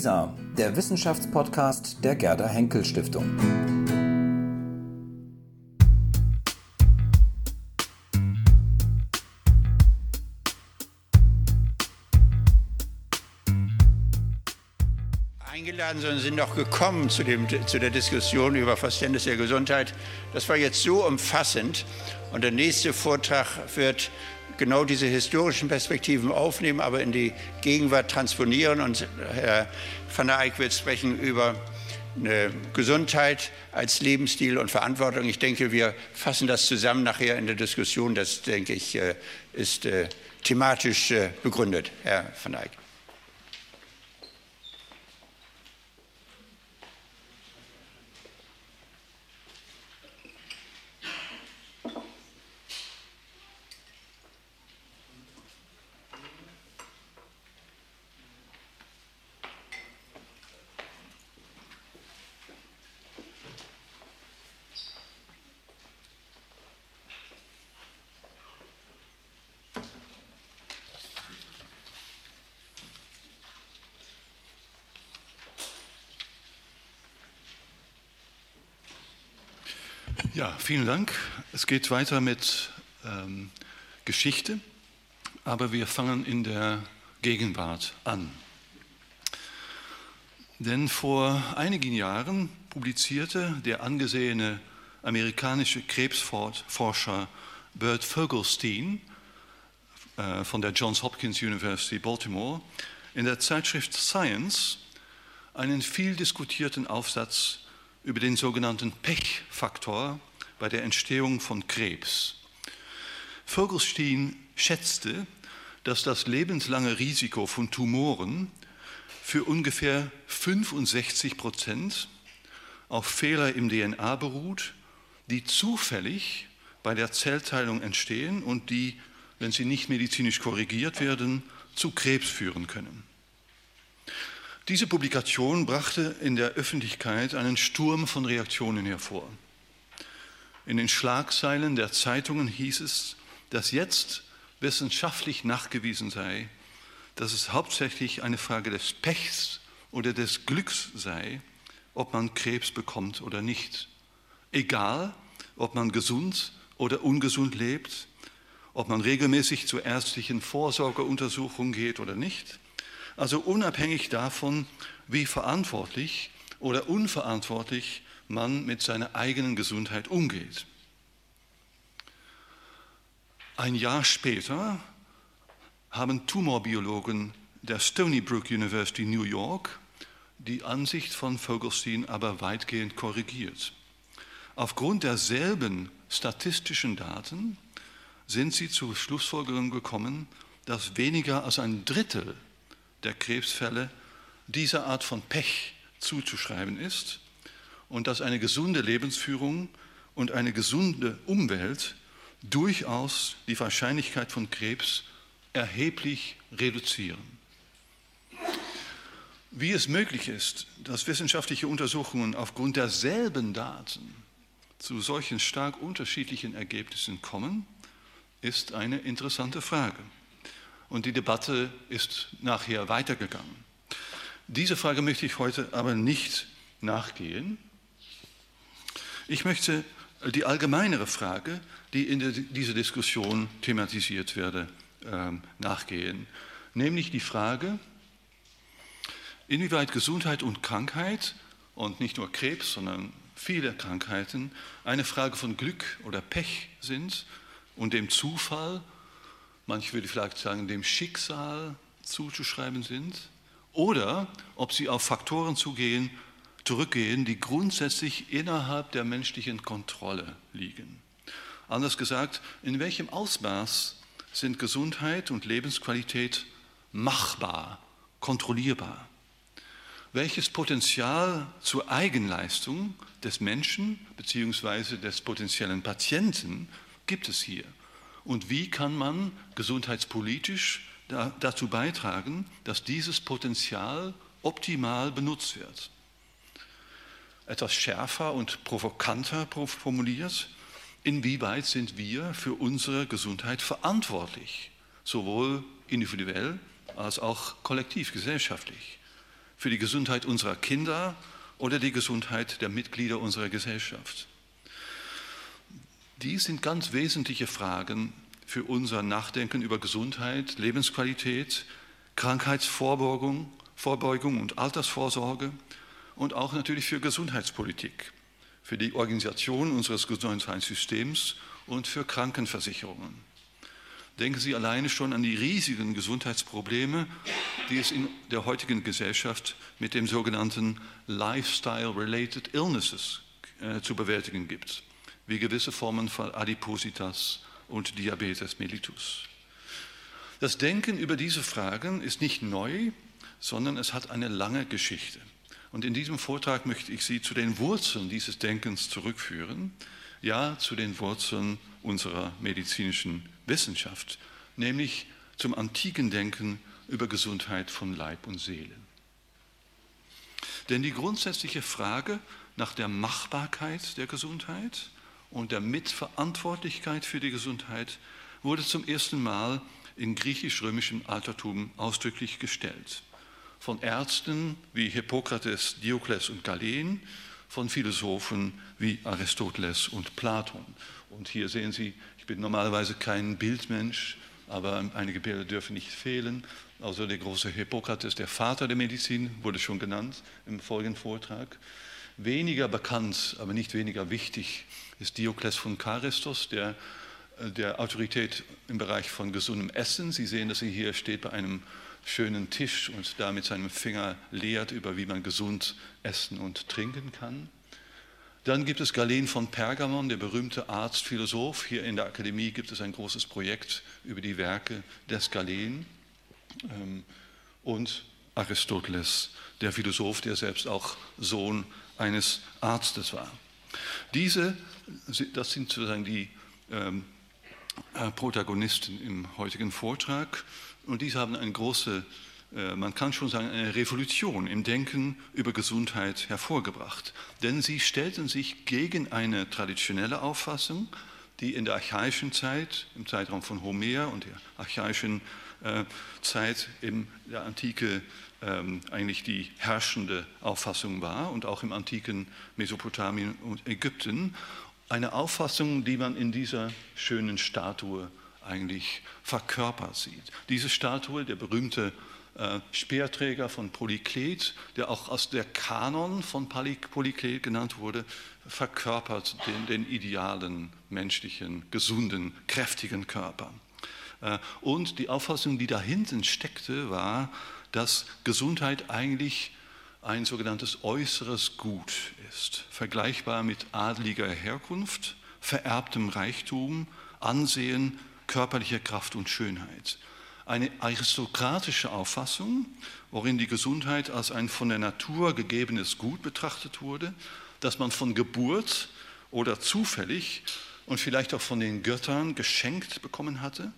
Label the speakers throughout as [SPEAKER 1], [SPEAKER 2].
[SPEAKER 1] WISA, der Wissenschaftspodcast der Gerda Henkel Stiftung.
[SPEAKER 2] Eingeladen, sondern sind noch gekommen zu, dem, zu der Diskussion über Verständnis der Gesundheit. Das war jetzt so umfassend. Und der nächste Vortrag wird genau diese historischen Perspektiven aufnehmen, aber in die Gegenwart transponieren. Und Herr van der Eyck wird sprechen über Gesundheit als Lebensstil und Verantwortung. Ich denke, wir fassen das zusammen nachher in der Diskussion. Das, denke ich, äh, ist äh, thematisch äh, begründet, Herr van Eyck.
[SPEAKER 3] Ja, vielen Dank. Es geht weiter mit ähm, Geschichte, aber wir fangen in der Gegenwart an. Denn vor einigen Jahren publizierte der angesehene amerikanische Krebsforscher Bert Vogelstein äh, von der Johns Hopkins University Baltimore in der Zeitschrift Science einen viel diskutierten Aufsatz über den sogenannten Pechfaktor bei der Entstehung von Krebs. Vogelstein schätzte, dass das lebenslange Risiko von Tumoren für ungefähr 65 Prozent auf Fehler im DNA beruht, die zufällig bei der Zellteilung entstehen und die, wenn sie nicht medizinisch korrigiert werden, zu Krebs führen können. Diese Publikation brachte in der Öffentlichkeit einen Sturm von Reaktionen hervor. In den Schlagzeilen der Zeitungen hieß es, dass jetzt wissenschaftlich nachgewiesen sei, dass es hauptsächlich eine Frage des Pechs oder des Glücks sei, ob man Krebs bekommt oder nicht. Egal, ob man gesund oder ungesund lebt, ob man regelmäßig zur ärztlichen Vorsorgeuntersuchung geht oder nicht. Also unabhängig davon, wie verantwortlich oder unverantwortlich man mit seiner eigenen Gesundheit umgeht. Ein Jahr später haben Tumorbiologen der Stony Brook University New York die Ansicht von Vogelstein aber weitgehend korrigiert. Aufgrund derselben statistischen Daten sind sie zur Schlussfolgerung gekommen, dass weniger als ein Drittel der Krebsfälle dieser Art von Pech zuzuschreiben ist und dass eine gesunde Lebensführung und eine gesunde Umwelt durchaus die Wahrscheinlichkeit von Krebs erheblich reduzieren. Wie es möglich ist, dass wissenschaftliche Untersuchungen aufgrund derselben Daten zu solchen stark unterschiedlichen Ergebnissen kommen, ist eine interessante Frage. Und die Debatte ist nachher weitergegangen. Diese Frage möchte ich heute aber nicht nachgehen, ich möchte die allgemeinere Frage, die in dieser Diskussion thematisiert werde, ähm, nachgehen, nämlich die Frage, inwieweit Gesundheit und Krankheit und nicht nur Krebs, sondern viele Krankheiten eine Frage von Glück oder Pech sind und dem Zufall, manche würde vielleicht sagen dem Schicksal zuzuschreiben sind, oder ob sie auf Faktoren zugehen, zurückgehen, die grundsätzlich innerhalb der menschlichen Kontrolle liegen. Anders gesagt, in welchem Ausmaß sind Gesundheit und Lebensqualität machbar, kontrollierbar? Welches Potenzial zur Eigenleistung des Menschen bzw. des potenziellen Patienten gibt es hier? Und wie kann man gesundheitspolitisch dazu beitragen, dass dieses Potenzial optimal benutzt wird? etwas schärfer und provokanter formuliert, inwieweit sind wir für unsere Gesundheit verantwortlich, sowohl individuell als auch kollektiv gesellschaftlich. für die Gesundheit unserer Kinder oder die Gesundheit der Mitglieder unserer Gesellschaft? Dies sind ganz wesentliche Fragen für unser Nachdenken über Gesundheit, Lebensqualität, Krankheitsvorbeugung Vorbeugung und Altersvorsorge und auch natürlich für Gesundheitspolitik, für die Organisation unseres Gesundheitssystems und für Krankenversicherungen. Denken Sie alleine schon an die riesigen Gesundheitsprobleme, die es in der heutigen Gesellschaft mit dem sogenannten Lifestyle-Related Illnesses äh, zu bewältigen gibt, wie gewisse Formen von Adipositas und Diabetes mellitus. Das Denken über diese Fragen ist nicht neu, sondern es hat eine lange Geschichte. Und in diesem Vortrag möchte ich Sie zu den Wurzeln dieses Denkens zurückführen, ja zu den Wurzeln unserer medizinischen Wissenschaft, nämlich zum antiken Denken über Gesundheit von Leib und Seele. Denn die grundsätzliche Frage nach der Machbarkeit der Gesundheit und der Mitverantwortlichkeit für die Gesundheit wurde zum ersten Mal im griechisch-römischen Altertum ausdrücklich gestellt von Ärzten wie Hippokrates, Diokles und Galen, von Philosophen wie Aristoteles und Platon. Und hier sehen Sie, ich bin normalerweise kein Bildmensch, aber einige Bilder dürfen nicht fehlen. Also der große Hippokrates, der Vater der Medizin, wurde schon genannt im folgenden Vortrag. Weniger bekannt, aber nicht weniger wichtig ist Diokles von Charistos, der, äh, der Autorität im Bereich von gesundem Essen. Sie sehen, dass er hier steht bei einem schönen Tisch und da mit seinem Finger lehrt über, wie man gesund essen und trinken kann. Dann gibt es Galen von Pergamon, der berühmte Arzt, Philosoph. Hier in der Akademie gibt es ein großes Projekt über die Werke des Galen. Ähm, und Aristoteles, der Philosoph, der selbst auch Sohn eines Arztes war. Diese, das sind sozusagen die ähm, äh, Protagonisten im heutigen Vortrag. Und diese haben eine große, äh, man kann schon sagen, eine Revolution im Denken über Gesundheit hervorgebracht. Denn sie stellten sich gegen eine traditionelle Auffassung, die in der archaischen Zeit, im Zeitraum von Homer und der archaischen äh, Zeit in der Antike eigentlich die herrschende Auffassung war und auch im antiken Mesopotamien und Ägypten. Eine Auffassung, die man in dieser schönen Statue eigentlich verkörpert sieht. Diese Statue, der berühmte äh, Speerträger von Polyklet, der auch aus der Kanon von Polyklet genannt wurde, verkörpert den, den idealen, menschlichen, gesunden, kräftigen Körper. Äh, und die Auffassung, die dahinten steckte, war, dass Gesundheit eigentlich ein sogenanntes äußeres Gut ist, vergleichbar mit adliger Herkunft, vererbtem Reichtum, Ansehen, körperlicher Kraft und Schönheit. Eine aristokratische Auffassung, worin die Gesundheit als ein von der Natur gegebenes Gut betrachtet wurde, das man von Geburt oder zufällig und vielleicht auch von den Göttern geschenkt bekommen hatte,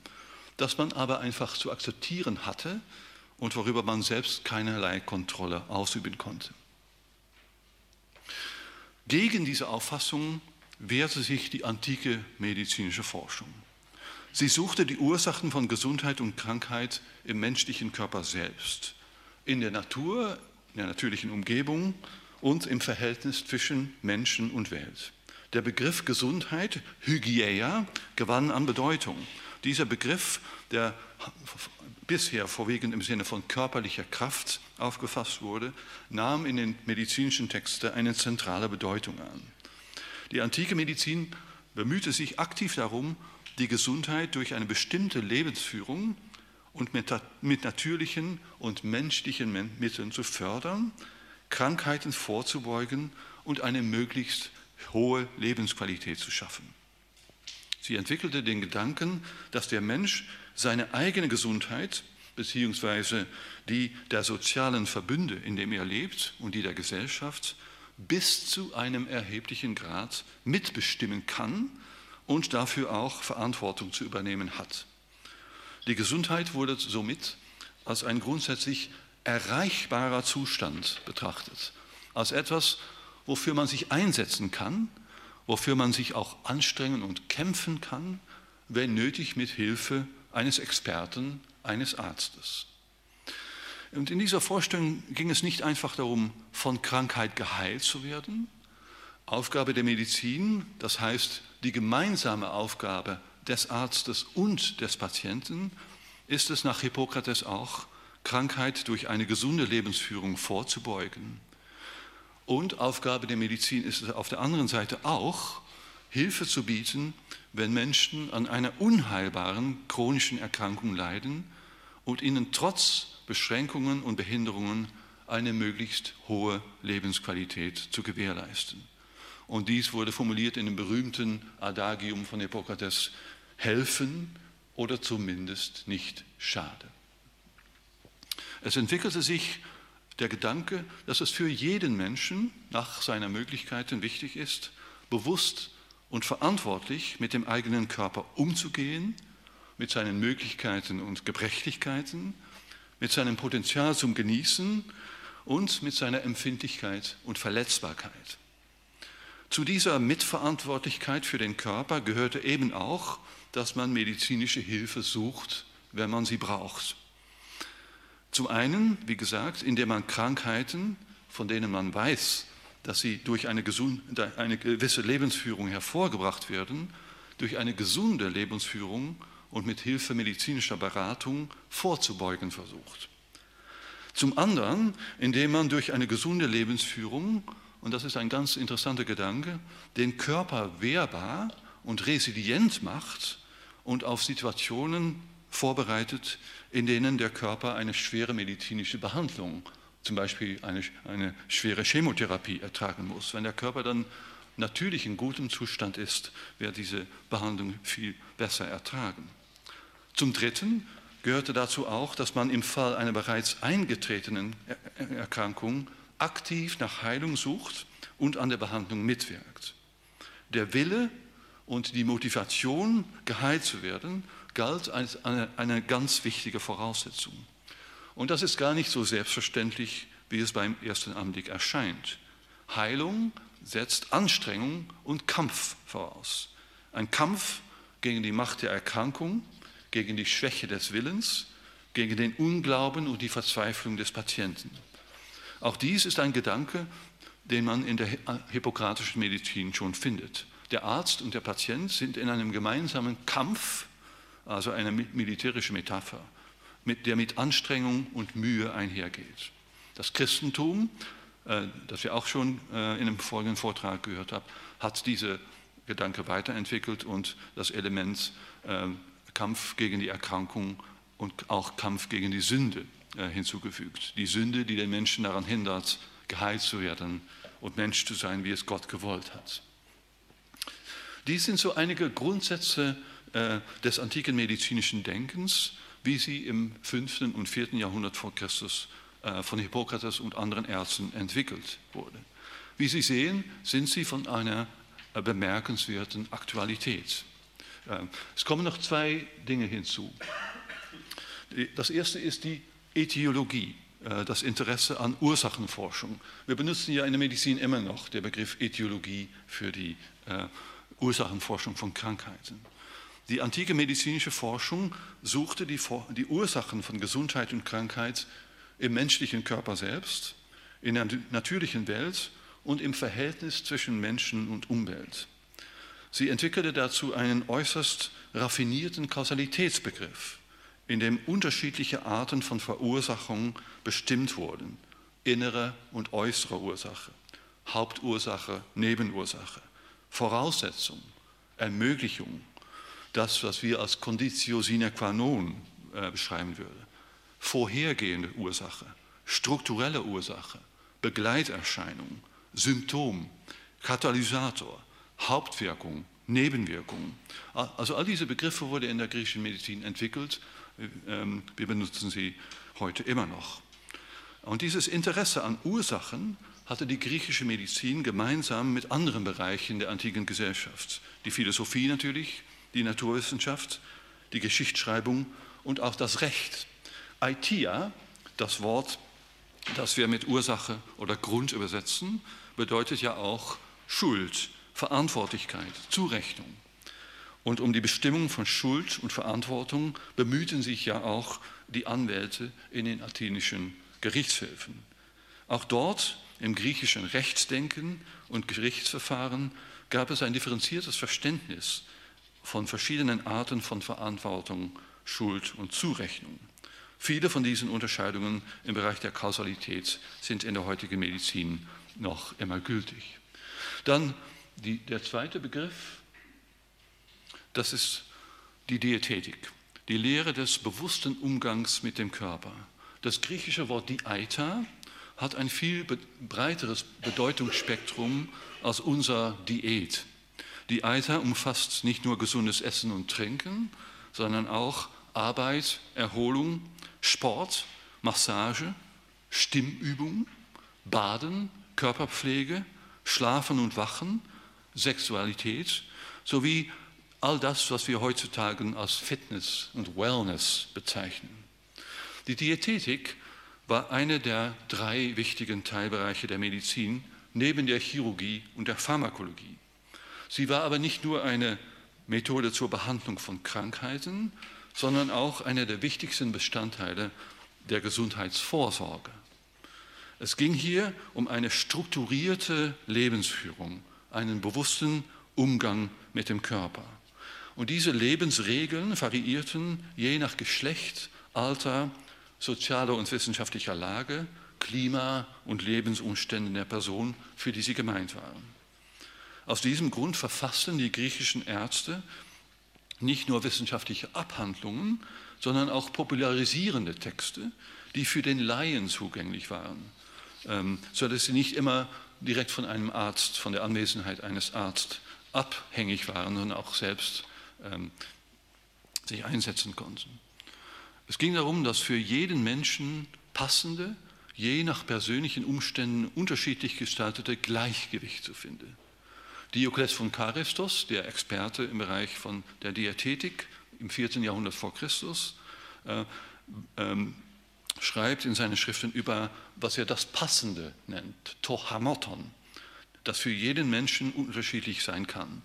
[SPEAKER 3] das man aber einfach zu akzeptieren hatte und worüber man selbst keinerlei Kontrolle ausüben konnte. Gegen diese Auffassung wehrte sich die antike medizinische Forschung. Sie suchte die Ursachen von Gesundheit und Krankheit im menschlichen Körper selbst, in der Natur, in der natürlichen Umgebung und im Verhältnis zwischen Menschen und Welt. Der Begriff Gesundheit, Hygieia, gewann an Bedeutung. Dieser Begriff, der bisher vorwiegend im Sinne von körperlicher Kraft aufgefasst wurde, nahm in den medizinischen Texten eine zentrale Bedeutung an. Die antike Medizin bemühte sich aktiv darum, die Gesundheit durch eine bestimmte Lebensführung und mit, mit natürlichen und menschlichen Mitteln zu fördern, Krankheiten vorzubeugen und eine möglichst hohe Lebensqualität zu schaffen. Sie entwickelte den Gedanken, dass der Mensch seine eigene Gesundheit beziehungsweise die der sozialen Verbünde, in dem er lebt und die der Gesellschaft bis zu einem erheblichen Grad mitbestimmen kann und dafür auch Verantwortung zu übernehmen hat. Die Gesundheit wurde somit als ein grundsätzlich erreichbarer Zustand betrachtet, als etwas, wofür man sich einsetzen kann, wofür man sich auch anstrengen und kämpfen kann, wenn nötig mit Hilfe eines Experten, eines Arztes. Und in dieser Vorstellung ging es nicht einfach darum, von Krankheit geheilt zu werden. Aufgabe der Medizin, das heißt die gemeinsame Aufgabe des Arztes und des Patienten, ist es nach Hippokrates auch, Krankheit durch eine gesunde Lebensführung vorzubeugen. Und Aufgabe der Medizin ist es auf der anderen Seite auch, Hilfe zu bieten, wenn Menschen an einer unheilbaren chronischen Erkrankung leiden und ihnen trotz Beschränkungen und Behinderungen eine möglichst hohe Lebensqualität zu gewährleisten. Und dies wurde formuliert in dem berühmten Adagium von Hippokrates, helfen oder zumindest nicht schade. Es entwickelte sich der Gedanke, dass es für jeden Menschen nach seiner Möglichkeiten wichtig ist, bewusst und verantwortlich mit dem eigenen Körper umzugehen, mit seinen Möglichkeiten und Gebrechlichkeiten, mit seinem Potenzial zum Genießen und mit seiner Empfindlichkeit und Verletzbarkeit. Zu dieser Mitverantwortlichkeit für den Körper gehörte eben auch, dass man medizinische Hilfe sucht, wenn man sie braucht. Zum einen, wie gesagt, indem man Krankheiten, von denen man weiß, dass sie durch eine, gesunde, eine gewisse Lebensführung hervorgebracht werden, durch eine gesunde Lebensführung und mit Hilfe medizinischer Beratung vorzubeugen versucht. Zum anderen, indem man durch eine gesunde Lebensführung, und das ist ein ganz interessanter Gedanke, den Körper wehrbar und resilient macht und auf Situationen vorbereitet, in denen der Körper eine schwere medizinische Behandlung, zum Beispiel eine, eine schwere Chemotherapie ertragen muss. Wenn der Körper dann natürlich in gutem Zustand ist, wird diese Behandlung viel besser ertragen. Zum Dritten gehörte dazu auch, dass man im Fall einer bereits eingetretenen Erkrankung aktiv nach Heilung sucht und an der Behandlung mitwirkt. Der Wille und die Motivation, geheilt zu werden, galt als eine, eine ganz wichtige Voraussetzung. Und das ist gar nicht so selbstverständlich, wie es beim ersten Anblick erscheint. Heilung setzt Anstrengung und Kampf voraus. Ein Kampf gegen die Macht der Erkrankung, gegen die Schwäche des Willens, gegen den Unglauben und die Verzweiflung des Patienten. Auch dies ist ein Gedanke, den man in der hippokratischen Medizin schon findet. Der Arzt und der Patient sind in einem gemeinsamen Kampf also eine militärische Metapher, mit der mit Anstrengung und Mühe einhergeht. Das Christentum, äh, das wir auch schon äh, in einem folgenden Vortrag gehört haben, hat diese Gedanke weiterentwickelt und das Element äh, Kampf gegen die Erkrankung und auch Kampf gegen die Sünde hinzugefügt. Die Sünde, die den Menschen daran hindert, geheilt zu werden und Mensch zu sein, wie es Gott gewollt hat. Dies sind so einige Grundsätze äh, des antiken medizinischen Denkens, wie sie im 5. und 4. Jahrhundert vor Christus äh, von Hippokrates und anderen Ärzten entwickelt wurde. Wie Sie sehen, sind sie von einer äh, bemerkenswerten Aktualität. Es kommen noch zwei Dinge hinzu. Das erste ist die Äthiologie, das Interesse an Ursachenforschung. Wir benutzen ja in der Medizin immer noch den Begriff Äthiologie für die Ursachenforschung von Krankheiten. Die antike medizinische Forschung suchte die, die, Ursachen von Gesundheit und Krankheit im menschlichen Körper selbst, in der natürlichen Welt und im Verhältnis zwischen Menschen und Umwelt. Sie entwickelte dazu einen äußerst raffinierten Kausalitätsbegriff, in dem unterschiedliche Arten von Verursachung bestimmt wurden, innere und äußere Ursache, Hauptursache, Nebenursache, Voraussetzung, Ermöglichung, das, was wir als Conditio sine qua non äh, beschreiben würden. Vorhergehende Ursache, strukturelle Ursache, Begleiterscheinung, Symptom, Katalysator, Hauptwirkung, Nebenwirkung. Also all diese Begriffe wurden in der griechischen Medizin entwickelt. Ähm, wir benutzen sie heute immer noch. Und dieses Interesse an Ursachen hatte die griechische Medizin gemeinsam mit anderen Bereichen der antiken Gesellschaft. Die Philosophie natürlich, die Naturwissenschaft, die Geschichtsschreibung und auch das Recht. Aitia, das Wort, das wir mit Ursache oder Grund übersetzen, bedeutet ja auch Schuld, Verantwortlichkeit, Zurechnung. Und um die Bestimmung von Schuld und Verantwortung bemühten sich ja auch die Anwälte in den athenischen Gerichtshöfen. Auch dort im griechischen Rechtsdenken und Gerichtsverfahren gab es ein differenziertes Verständnis von verschiedenen Arten von Verantwortung, Schuld und Zurechnung. Viele von diesen Unterscheidungen im Bereich der Kausalität sind in der heutigen Medizin noch immer gültig. Dann die, der zweite Begriff, das ist die Diätetik, die Lehre des bewussten Umgangs mit dem Körper. Das griechische Wort Diaita hat ein viel breiteres Bedeutungsspektrum als unser Diät. Diaita umfasst nicht nur gesundes Essen und Trinken, sondern auch Arbeit, Erholung, Sport, Massage, Stimmübung, Baden, Körperpflege, Schlafen und Wachen, Sexualität sowie all das, was wir heutzutage als Fitness und Wellness bezeichnen. Die Diätetik war einer der drei wichtigen Teilbereiche der Medizin neben der Chirurgie und der Pharmakologie. Sie war aber nicht nur eine Methode zur Behandlung von Krankheiten, sondern auch einer der wichtigsten Bestandteile der Gesundheitsvorsorge. Es ging hier um eine strukturierte Lebensführung, einen bewussten Umgang mit dem Körper. Und diese Lebensregeln variierten je nach Geschlecht, Alter, sozialer und wissenschaftlicher Lage, Klima und Lebensumständen der Person, für die sie gemeint waren. Aus diesem Grund verfassten die griechischen Ärzte nicht nur wissenschaftliche Abhandlungen, sondern auch popularisierende Texte, die für den Laien zugänglich waren ähm, sodass sie nicht immer direkt von einem Arzt, von der Anwesenheit eines Arztes abhängig waren, sondern auch selbst ähm, sich einsetzen konnten. Es ging darum, dass für jeden Menschen passende, je nach persönlichen Umständen unterschiedlich gestaltete Gleichgewicht zu finden. Diokles von Charistos, der Experte im Bereich von der Diätetik im 14. Jahrhundert vor Christus, äh, ähm, schreibt in seinen Schriften über, was er das Passende nennt, Tohamoton, das für jeden Menschen unterschiedlich sein kann.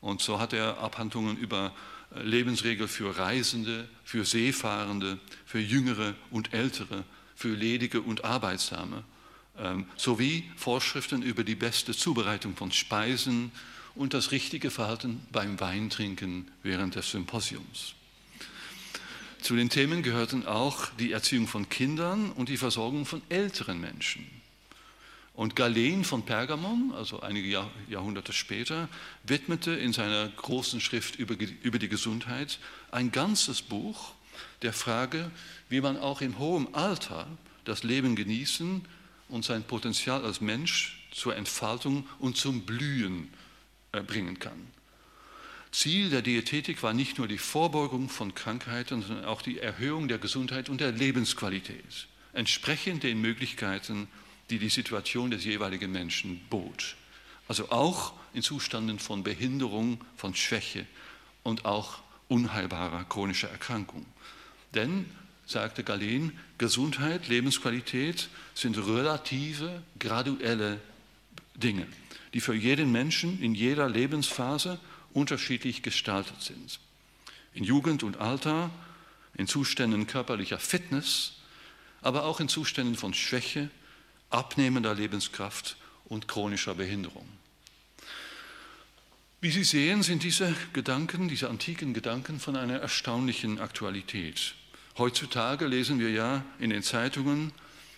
[SPEAKER 3] Und so hat er Abhandlungen über äh, Lebensregeln für Reisende, für Seefahrende, für Jüngere und Ältere, für Ledige und Arbeitsame, sowie Vorschriften über die beste Zubereitung von Speisen und das richtige Verhalten beim Weintrinken während des Symposiums. Zu den Themen gehörten auch die Erziehung von Kindern und die Versorgung von älteren Menschen. Und Galen von Pergamon, also einige Jahrhunderte später, widmete in seiner großen Schrift über, die Gesundheit ein ganzes Buch der Frage, wie man auch in hohem Alter das Leben genießen und sein Potenzial als Mensch zur Entfaltung und zum Blühen äh, bringen kann. Ziel der Diätetik war nicht nur die Vorbeugung von Krankheiten, sondern auch die Erhöhung der Gesundheit und der Lebensqualität, entsprechend den Möglichkeiten, die die Situation des jeweiligen Menschen bot. Also auch in Zuständen von Behinderung, von Schwäche und auch unheilbarer chronischer Erkrankung. Denn, sagte Galen, Gesundheit, Lebensqualität sind relative, graduelle Dinge, die für jeden Menschen in jeder Lebensphase unterschiedlich gestaltet sind. In Jugend und Alter, in Zuständen körperlicher Fitness, aber auch in Zuständen von Schwäche, abnehmender Lebenskraft und chronischer Behinderung. Wie Sie sehen, sind diese Gedanken, diese antiken Gedanken von einer erstaunlichen Aktualität. Heutzutage lesen wir ja in den Zeitungen,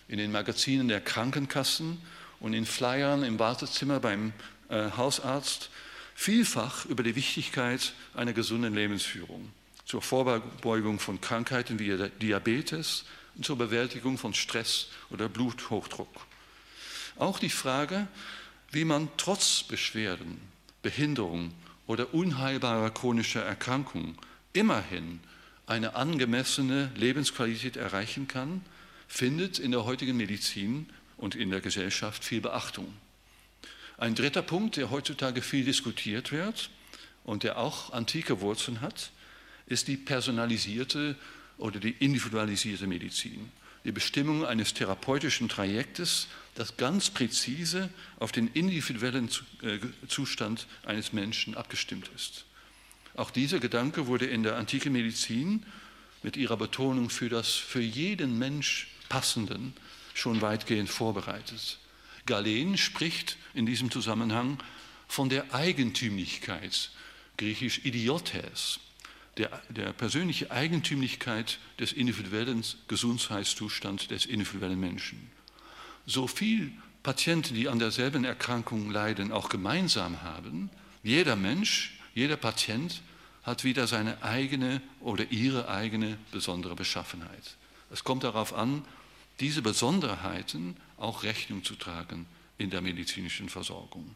[SPEAKER 3] in den Magazinen der Krankenkassen und in Flyern im Wartezimmer beim äh, Hausarzt vielfach über die Wichtigkeit einer gesunden Lebensführung zur Vorbeugung von Krankheiten wie Diabetes und zur Bewältigung von Stress oder Bluthochdruck. Auch die Frage, wie man trotz Beschwerden, Behinderung oder unheilbarer chronischer Erkrankung immerhin eine angemessene Lebensqualität erreichen kann, findet in der heutigen Medizin und in der Gesellschaft viel Beachtung. Ein dritter Punkt, der heutzutage viel diskutiert wird und der auch antike Wurzeln hat, ist die personalisierte oder die individualisierte Medizin. Die Bestimmung eines therapeutischen Trajektes, das ganz präzise auf den individuellen äh, Zustand eines Menschen abgestimmt ist. Auch dieser Gedanke wurde in der antiken Medizin mit ihrer Betonung für das für jeden Mensch passenden schon weitgehend vorbereitet. Galen spricht in diesem Zusammenhang von der Eigentümlichkeit, griechisch Idiotes, der, der persönliche Eigentümlichkeit des individuellen Gesundheitszustands des individuellen Menschen. So viel Patienten, die an derselben Erkrankung leiden, auch gemeinsam haben, jeder Mensch, jeder Patient hat wieder seine eigene oder ihre eigene besondere Beschaffenheit. Es kommt darauf an, diese Besonderheiten auch Rechnung zu tragen in der medizinischen Versorgung.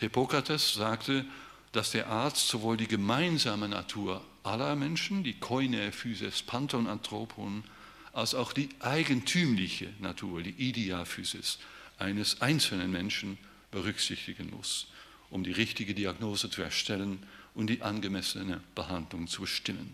[SPEAKER 3] Hippokrates sagte, dass der Arzt sowohl die gemeinsame Natur aller Menschen, die Koine, Physis, Panton, Anthropon, als auch die eigentümliche Natur, die Ideaphysis eines einzelnen Menschen berücksichtigen muss, um die richtige Diagnose zu erstellen und die angemessene Behandlung zu bestimmen.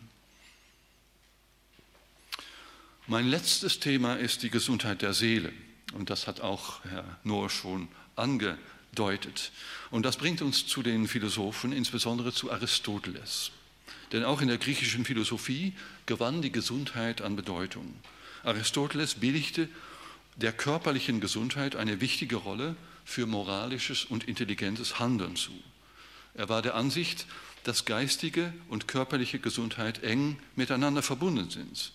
[SPEAKER 3] Mein letztes Thema ist die Gesundheit der Seele. Und das hat auch Herr Nohr schon angedeutet. Und das bringt uns zu den Philosophen, insbesondere zu Aristoteles. Denn auch in der griechischen Philosophie gewann die Gesundheit an Bedeutung. Aristoteles billigte der körperlichen Gesundheit eine wichtige Rolle für moralisches und intelligentes Handeln zu. Er war der Ansicht, dass geistige und körperliche Gesundheit eng miteinander verbunden sind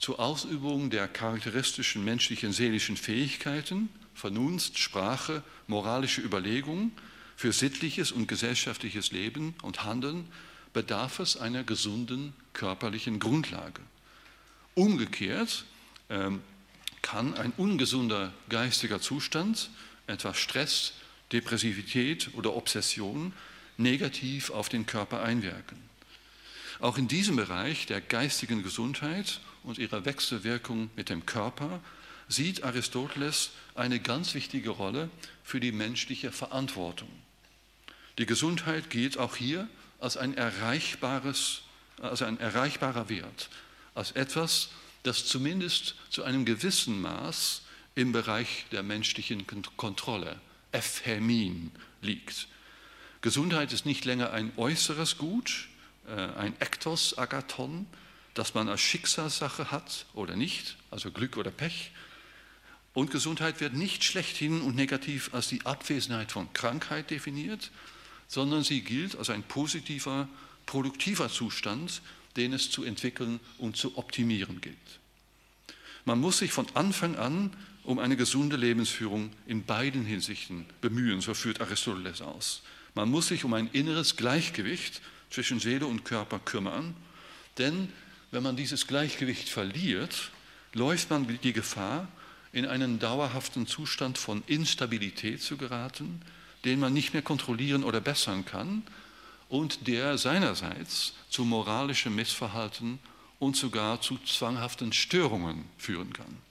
[SPEAKER 3] zur Ausübung der charakteristischen menschlichen seelischen Fähigkeiten, Vernunft, Sprache, moralische Überlegung für sittliches und gesellschaftliches Leben und Handeln bedarf es einer gesunden körperlichen Grundlage. Umgekehrt ähm, kann ein ungesunder geistiger Zustand, etwa Stress, Depressivität oder Obsession, negativ auf den Körper einwirken. Auch in diesem Bereich der geistigen Gesundheit und ihrer Wechselwirkung mit dem Körper sieht Aristoteles eine ganz wichtige Rolle für die menschliche Verantwortung. Die Gesundheit gilt auch hier als ein, erreichbares, als ein erreichbarer Wert, als etwas, das zumindest zu einem gewissen Maß im Bereich der menschlichen Kontrolle, Ephemin, liegt. Gesundheit ist nicht länger ein äußeres Gut, äh, ein Ektos Agathon, das man als Schicksalssache hat oder nicht, also Glück oder Pech. Und Gesundheit wird nicht schlechthin und negativ als die Abwesenheit von Krankheit definiert, sondern sie gilt als ein positiver, produktiver Zustand, den es zu entwickeln und zu optimieren gilt. Man muss sich von Anfang an um eine gesunde Lebensführung in beiden Hinsichten bemühen, so führt Aristoteles aus. Man muss sich um ein inneres Gleichgewicht zwischen Seele und Körper kümmern, denn wenn man dieses Gleichgewicht verliert, läuft man die Gefahr, in einen dauerhaften Zustand von Instabilität zu geraten, den man nicht mehr kontrollieren oder bessern kann und der seinerseits zu moralischem Missverhalten und sogar zu zwanghaften Störungen führen kann.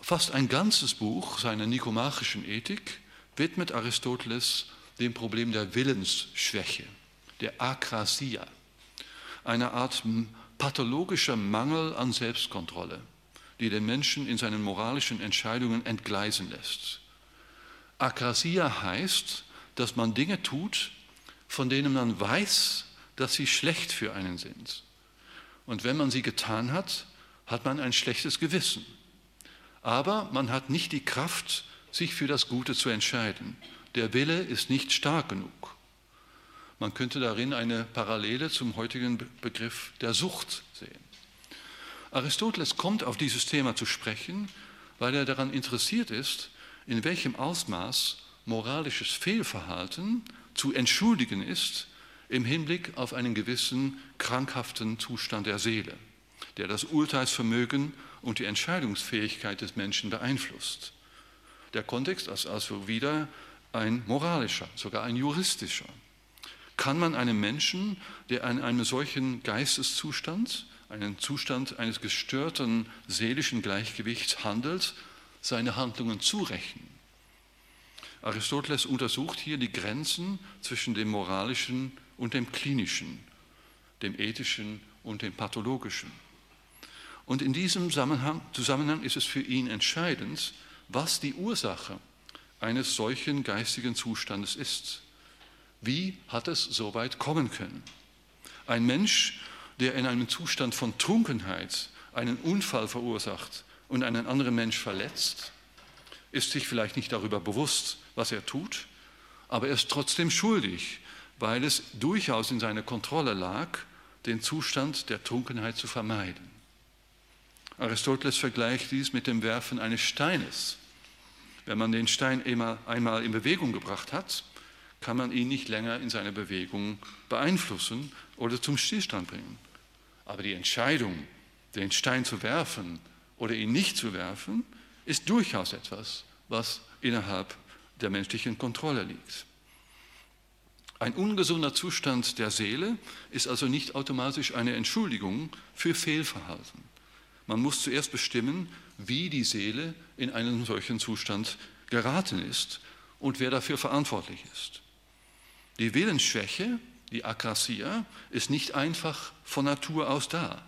[SPEAKER 3] Fast ein ganzes Buch seiner nikomachischen Ethik widmet Aristoteles dem Problem der Willensschwäche, der Akrasia eine Art pathologischer Mangel an Selbstkontrolle, die den Menschen in seinen moralischen Entscheidungen entgleisen lässt. Akrasia heißt, dass man Dinge tut, von denen man weiß, dass sie schlecht für einen sind. Und wenn man sie getan hat, hat man ein schlechtes Gewissen. Aber man hat nicht die Kraft, sich für das Gute zu entscheiden. Der Wille ist nicht stark genug. Man könnte darin eine Parallele zum heutigen Begriff der Sucht sehen. Aristoteles kommt auf dieses Thema zu sprechen, weil er daran interessiert ist, in welchem Ausmaß moralisches Fehlverhalten zu entschuldigen ist im Hinblick auf einen gewissen krankhaften Zustand der Seele, der das Urteilsvermögen und die Entscheidungsfähigkeit des Menschen beeinflusst. Der Kontext ist also wieder ein moralischer, sogar ein juristischer kann man einem Menschen, der in einem solchen Geisteszustand, einen Zustand eines gestörten seelischen Gleichgewichts handelt, seine Handlungen zurechnen. Aristoteles untersucht hier die Grenzen zwischen dem moralischen und dem klinischen, dem ethischen und dem pathologischen. Und in diesem Zusammenhang, ist es für ihn entscheidend, was die Ursache eines solchen geistigen Zustandes ist. Wie hat es so weit kommen können? Ein Mensch, der in einem Zustand von Trunkenheit einen Unfall verursacht und einen anderen Mensch verletzt, ist sich vielleicht nicht darüber bewusst, was er tut, aber er ist trotzdem schuldig, weil es durchaus in seiner Kontrolle lag, den Zustand der Trunkenheit zu vermeiden. Aristoteles vergleicht dies mit dem Werfen eines Steines. Wenn man den Stein einmal in Bewegung gebracht hat, kann man ihn nicht länger in seiner Bewegung beeinflussen oder zum Stillstand bringen. Aber die Entscheidung, den Stein zu werfen oder ihn nicht zu werfen, ist durchaus etwas, was innerhalb der menschlichen Kontrolle liegt. Ein ungesunder Zustand der Seele ist also nicht automatisch eine Entschuldigung für Fehlverhalten. Man muss zuerst bestimmen, wie die Seele in einen solchen Zustand geraten ist und wer dafür verantwortlich ist. Die Willensschwäche, die Akrasia, ist nicht einfach von Natur aus da.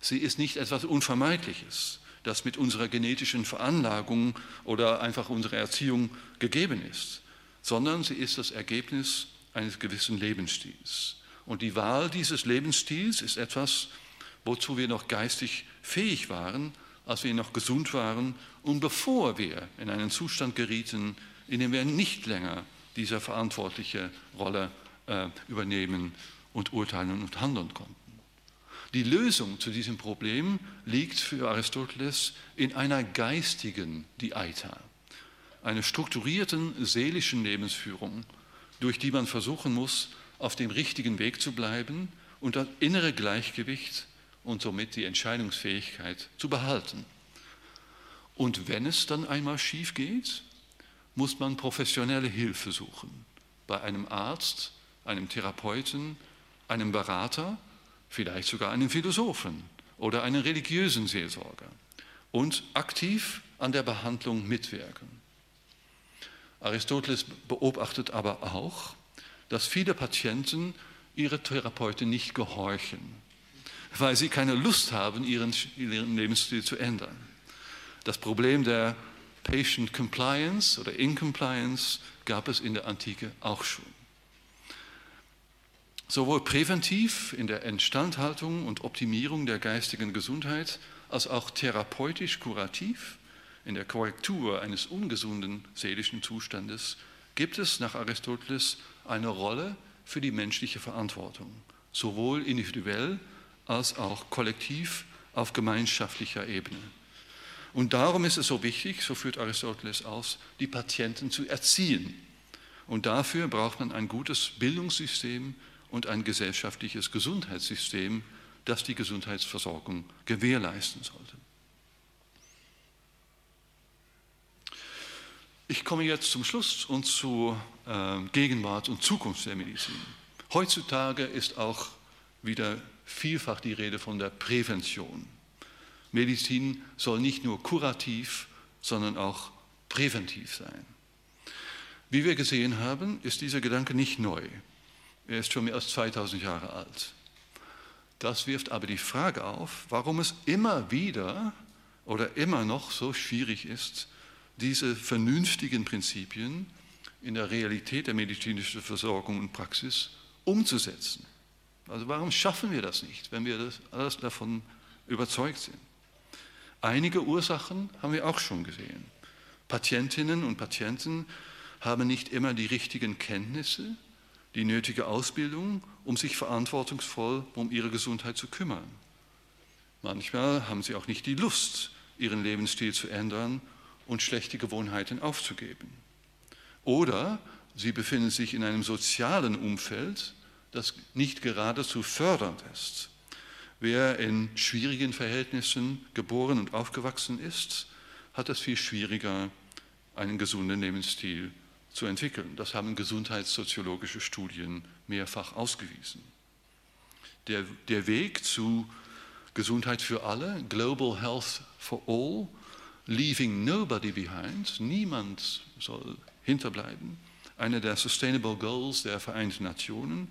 [SPEAKER 3] Sie ist nicht etwas Unvermeidliches, das mit unserer genetischen Veranlagung oder einfach unserer Erziehung gegeben ist, sondern sie ist das Ergebnis eines gewissen Lebensstils. Und die Wahl dieses Lebensstils ist etwas, wozu wir noch geistig fähig waren, als wir noch gesund waren und bevor wir in einen Zustand gerieten, in dem wir nicht länger diese verantwortliche Rolle äh, übernehmen und urteilen und handeln konnten. Die Lösung zu diesem Problem liegt für Aristoteles in einer geistigen Diaita, einer strukturierten seelischen Lebensführung, durch die man versuchen muss, auf dem richtigen Weg zu bleiben und das innere Gleichgewicht und somit die Entscheidungsfähigkeit zu behalten. Und wenn es dann einmal schief geht, muss man professionelle Hilfe suchen. Bei einem Arzt, einem Therapeuten, einem Berater, vielleicht sogar einem Philosophen oder einem religiösen Seelsorger und aktiv an der Behandlung mitwirken. Aristoteles beobachtet aber auch, dass viele Patienten ihre Therapeuten nicht gehorchen, weil sie keine Lust haben, ihren, ihren Lebensstil zu ändern. Das Problem der Patient Compliance oder Incompliance gab es in der Antike auch schon. Sowohl präventiv in der Instandhaltung und Optimierung der geistigen Gesundheit als auch therapeutisch kurativ in der Korrektur eines ungesunden seelischen Zustandes gibt es nach Aristoteles eine Rolle für die menschliche Verantwortung, sowohl individuell als auch kollektiv auf gemeinschaftlicher Ebene. Und darum ist es so wichtig, so führt Aristoteles aus, die Patienten zu erziehen. Und dafür braucht man ein gutes Bildungssystem und ein gesellschaftliches Gesundheitssystem, das die Gesundheitsversorgung gewährleisten sollte. Ich komme jetzt zum Schluss und zu äh, Gegenwart und Zukunft der Medizin. Heutzutage ist auch wieder vielfach die Rede von der Prävention. Medizin soll nicht nur kurativ, sondern auch präventiv sein. Wie wir gesehen haben, ist dieser Gedanke nicht neu. Er ist schon mehr als 2000 Jahre alt. Das wirft aber die Frage auf, warum es immer wieder oder immer noch so schwierig ist, diese vernünftigen Prinzipien in der Realität der medizinischen Versorgung und Praxis umzusetzen. Also warum schaffen wir das nicht, wenn wir das alles davon überzeugt sind? Einige Ursachen haben wir auch schon gesehen. Patientinnen und Patienten haben nicht immer die richtigen Kenntnisse, die nötige Ausbildung, um sich verantwortungsvoll um ihre Gesundheit zu kümmern. Manchmal haben sie auch nicht die Lust, ihren Lebensstil zu ändern und schlechte Gewohnheiten aufzugeben. Oder sie befinden sich in einem sozialen Umfeld, das nicht geradezu fördernd ist. Wer in schwierigen Verhältnissen geboren und aufgewachsen ist, hat es viel schwieriger, einen gesunden Lebensstil zu entwickeln. Das haben gesundheitssoziologische Studien mehrfach ausgewiesen. Der, der Weg zu Gesundheit für alle, Global Health for All, Leaving Nobody Behind, niemand soll hinterbleiben, einer der Sustainable Goals der Vereinten Nationen.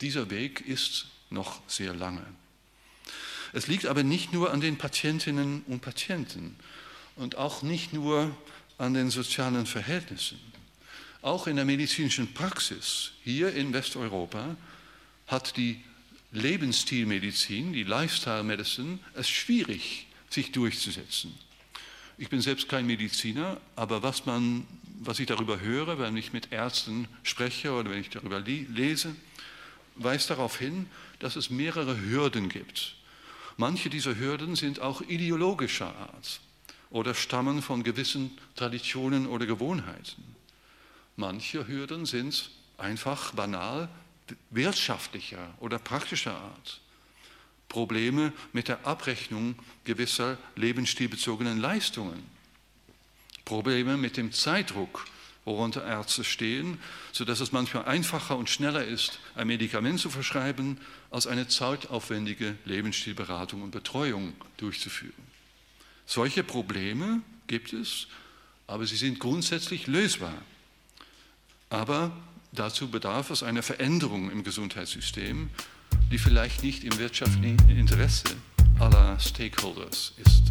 [SPEAKER 3] Dieser Weg ist noch sehr lange. Es liegt aber nicht nur an den Patientinnen und Patienten und auch nicht nur an den sozialen Verhältnissen. Auch in der medizinischen Praxis hier in Westeuropa hat die Lebensstilmedizin, die Lifestyle Medicine, es schwierig, sich durchzusetzen. Ich bin selbst kein Mediziner, aber was, man, was ich darüber höre, wenn ich mit Ärzten spreche oder wenn ich darüber lese, weist darauf hin, dass es mehrere Hürden gibt. Manche dieser Hürden sind auch ideologischer Art oder stammen von gewissen Traditionen oder Gewohnheiten. Manche Hürden sind einfach banal wirtschaftlicher oder praktischer Art. Probleme mit der Abrechnung gewisser lebensstilbezogenen Leistungen, Probleme mit dem Zeitdruck, worunter Ärzte stehen, sodass es manchmal einfacher und schneller ist, ein Medikament zu verschreiben, als eine zeitaufwendige Lebensstilberatung und Betreuung durchzuführen. Solche Probleme gibt es, aber sie sind grundsätzlich lösbar. Aber dazu bedarf es einer Veränderung im Gesundheitssystem, die vielleicht nicht im wirtschaftlichen Interesse aller Stakeholders ist.